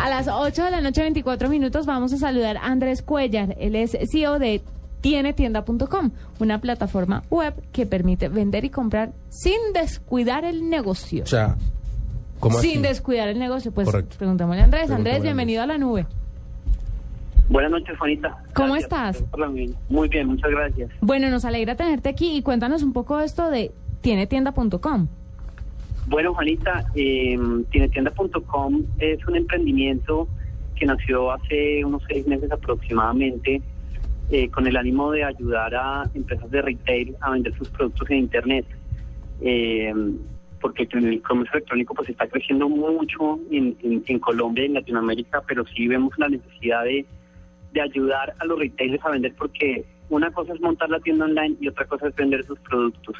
A las 8 de la noche, 24 minutos, vamos a saludar a Andrés Cuellar. Él es CEO de tienetienda.com, una plataforma web que permite vender y comprar sin descuidar el negocio. O sea, ¿cómo así? sin descuidar el negocio. Pues Correcto. preguntémosle a Andrés. Preguntémosle Andrés, a bienvenido a la nube. Buenas noches, Juanita. ¿Cómo Gracias estás? Muy bien, muchas gracias. Bueno, nos alegra tenerte aquí y cuéntanos un poco esto de tienetienda.com. Bueno, Juanita, eh, Tinetienda.com es un emprendimiento que nació hace unos seis meses aproximadamente eh, con el ánimo de ayudar a empresas de retail a vender sus productos en Internet. Eh, porque el comercio electrónico pues está creciendo mucho en, en- en Colombia y en Latinoamérica, pero sí vemos la necesidad de, de ayudar a los retailers a vender porque una cosa es montar la tienda online y otra cosa es vender sus productos.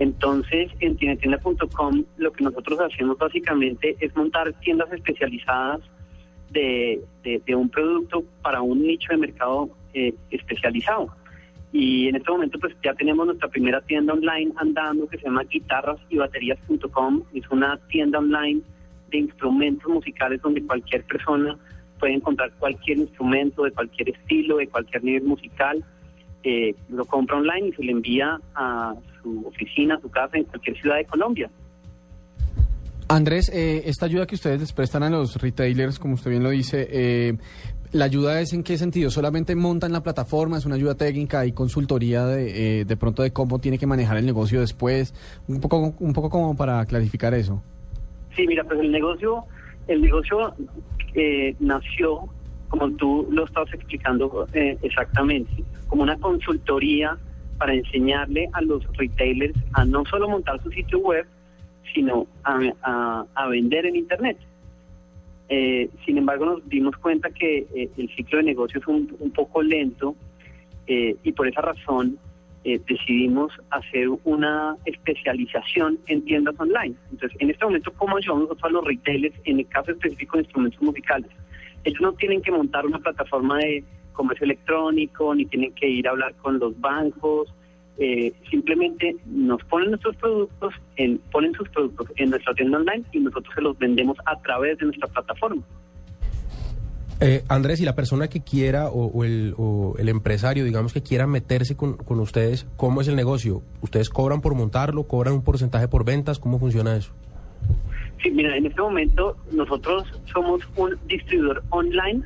Entonces, en tienetienda.com lo que nosotros hacemos básicamente es montar tiendas especializadas de, de- de un producto para un nicho de mercado eh, especializado. Y en este momento pues ya tenemos nuestra primera tienda online andando que se llama guitarras y baterías.com. Es una tienda online de instrumentos musicales donde cualquier persona puede encontrar cualquier instrumento de cualquier estilo, de cualquier nivel musical. Eh, lo compra online y se le envía a su oficina, su casa en cualquier ciudad de Colombia. Andrés, eh, esta ayuda que ustedes les prestan a los retailers, como usted bien lo dice, eh, ¿la ayuda es en qué sentido? ¿Solamente montan la plataforma? ¿Es una ayuda técnica? ¿Hay consultoría de, eh, de pronto de cómo tiene que manejar el negocio después? Un poco, un poco como para clarificar eso. Sí, mira, pues el negocio, el negocio eh, nació, como tú lo estabas explicando eh, exactamente, como una consultoría para enseñarle a los retailers a no solo montar su sitio web, sino a, a- vender en Internet. Eh, sin embargo, nos dimos cuenta que eh, el ciclo de negocio es un, un poco lento eh, y por esa razón eh, decidimos hacer una especialización en tiendas online. Entonces, en este momento, ¿cómo ayudamos nosotros a los retailers en el caso específico de instrumentos musicales? Ellos no tienen que montar una plataforma de comercio electrónico, ni tienen que ir a hablar con los bancos, eh, simplemente nos ponen nuestros productos, en, ponen sus productos en nuestra tienda online y nosotros se los vendemos a través de nuestra plataforma. Eh, Andrés, y la persona que quiera o, o el, o el empresario, digamos, que quiera meterse con, con ustedes, ¿cómo es el negocio? ¿Ustedes cobran por montarlo? ¿Cobran un porcentaje por ventas? ¿Cómo funciona eso? Sí, mira, en este momento nosotros somos un distribuidor online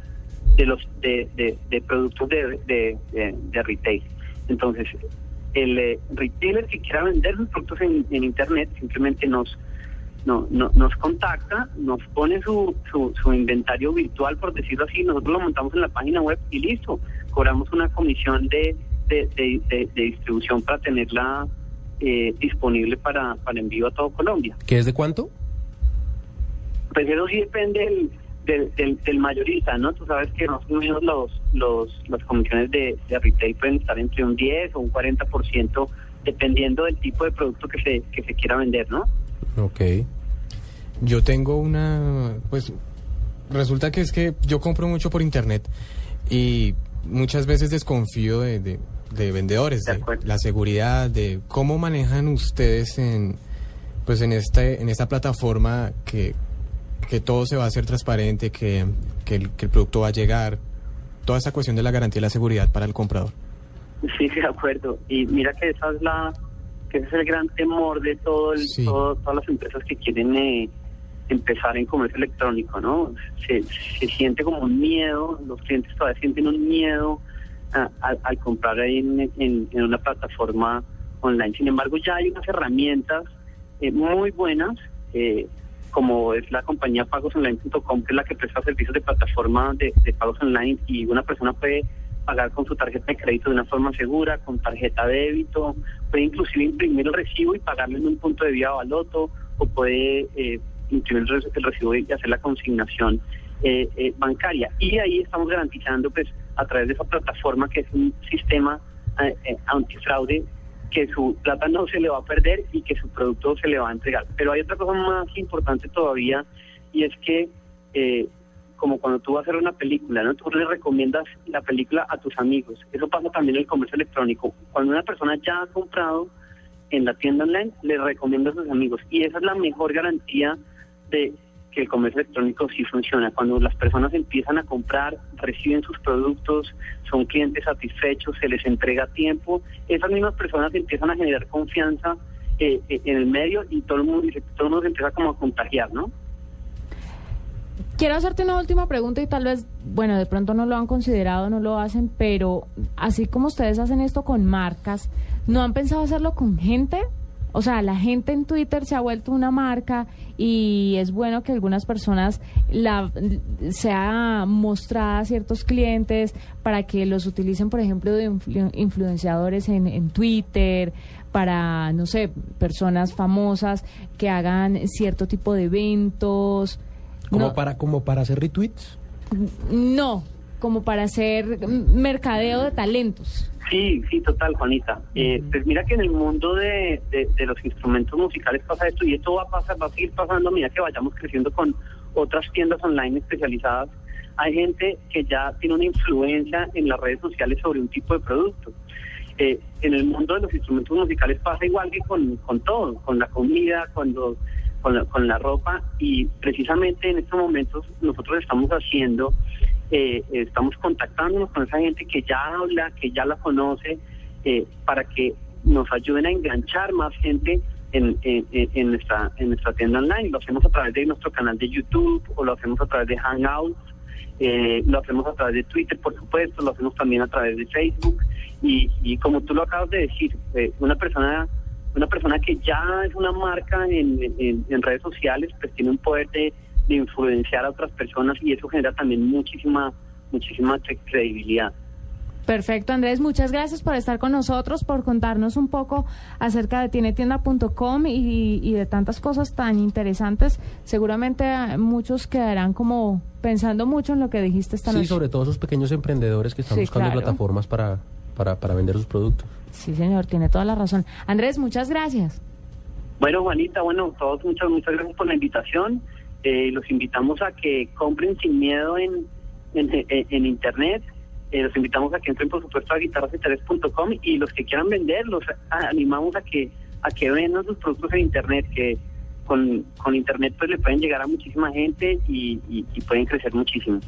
de los de, de- de productos de, de- de- retail. Entonces, el eh, retailer que quiera vender sus productos en, en internet simplemente nos no, no- nos contacta, nos pone su, su, su inventario virtual, por decirlo así, nosotros lo montamos en la página web y listo. Cobramos una comisión de, de, de- de- de distribución para tenerla eh, disponible para, para envío a todo Colombia. ¿Qué es de cuánto? Pues eso sí depende del, del, del, del mayorista, ¿no? Tú sabes que más o menos los, los, las comisiones de, de retail pueden estar entre un 10 o un 40%, dependiendo del tipo de producto que se, que se quiera vender, ¿no? Ok. Yo tengo una, pues resulta que es que yo compro mucho por internet y muchas veces desconfío de, de- de vendedores, De de, acuerdo. la seguridad, de cómo manejan ustedes en, pues en este, en esta plataforma que, que todo se va a hacer transparente, que, que el, que el producto va a llegar, toda esa cuestión de la garantía y la seguridad para el comprador. Sí, de acuerdo. Y mira que esa es la que ese es el gran temor de todo el, Sí. todo- todas las empresas que quieren eh, empezar en comercio electrónico, ¿no? Se, se siente como un miedo, los clientes todavía sienten un miedo a- a- al comprar ahí en, en- en una plataforma online. Sin embargo, ya hay unas herramientas eh, muy buenas, eh, como es la compañía pagosonline.com, que es la que presta servicios de plataforma de, pagos online y una persona puede pagar con su tarjeta de crédito de una forma segura, con tarjeta de débito, puede inclusive imprimir el recibo y pagarlo en un punto de vía baloto o puede eh, imprimir el recibo y hacer la consignación eh, eh, bancaria. Y ahí estamos garantizando pues a través de esa plataforma que es un sistema eh, eh, antifraude que su plata no se le va a perder y que su producto se le va a entregar. Pero hay otra cosa más importante todavía y es que eh, como cuando tú vas a hacer una película, ¿no? Tú le recomiendas la película a tus amigos. Eso pasa también en el comercio electrónico. Cuando una persona ya ha comprado en la tienda online, le recomienda a sus amigos. Y esa es la mejor garantía de que el comercio electrónico sí funciona. Cuando las personas empiezan a comprar, reciben sus productos, son clientes satisfechos, se les entrega tiempo, esas mismas personas empiezan a generar confianza eh, eh, en el medio y todo el mundo, todo el mundo se empieza como a contagiar, ¿no? Quiero hacerte una última pregunta y tal vez, bueno, de pronto no lo han considerado, no lo hacen, pero así como ustedes hacen esto con marcas, ¿no han pensado hacerlo con gente? O sea, la gente en Twitter se ha vuelto una marca y es bueno que algunas personas la sea mostrada a ciertos clientes para que los utilicen, por ejemplo, de influ- influenciadores en, en Twitter, para, no sé, personas famosas que hagan cierto tipo de eventos. Como, No. para, como para hacer retweets. No, como para hacer mercadeo de talentos. Sí, sí, total, Juanita. Eh, pues mira que en el mundo de, de- de los instrumentos musicales pasa esto y esto va a pasar, va a seguir pasando a medida que vayamos creciendo con otras tiendas online especializadas. Hay gente que ya tiene una influencia en las redes sociales sobre un tipo de producto. Eh, en el mundo de los instrumentos musicales pasa igual que con, con todo, con la comida, cuando, con, la, con la ropa y precisamente en estos momentos nosotros estamos haciendo, eh, estamos contactándonos con esa gente que ya habla, que ya la conoce, eh, para que nos ayuden a enganchar más gente en, nuestra, en nuestra tienda online. Lo hacemos a través de nuestro canal de YouTube o lo hacemos a través de Hangouts. Eh, lo hacemos a través de Twitter, por supuesto, lo hacemos también a través de Facebook y, y como tú lo acabas de decir, eh, una persona una persona que ya es una marca en redes sociales, pues tiene un poder de, de influenciar a otras personas y eso genera también muchísima muchísima cre- credibilidad. Perfecto, Andrés, muchas gracias por estar con nosotros, por contarnos un poco acerca de tienetienda.com y, y de tantas cosas tan interesantes. Seguramente eh, muchos quedarán como pensando mucho en lo que dijiste esta Sí, noche. sobre todo esos pequeños emprendedores que están Sí, buscando claro. plataformas para, para, para vender sus productos. Sí, señor, tiene toda la razón. Andrés, muchas gracias. Bueno, Juanita, bueno, todos muchas muchas gracias por la invitación. Eh, los invitamos a que compren sin miedo en, en, internet. Eh, los invitamos a que entren, por supuesto, a guitarrasinterés.com y los que quieran vender, los animamos a que a que vendan sus productos en internet, que con, con internet pues le pueden llegar a muchísima gente y- y pueden crecer muchísimo.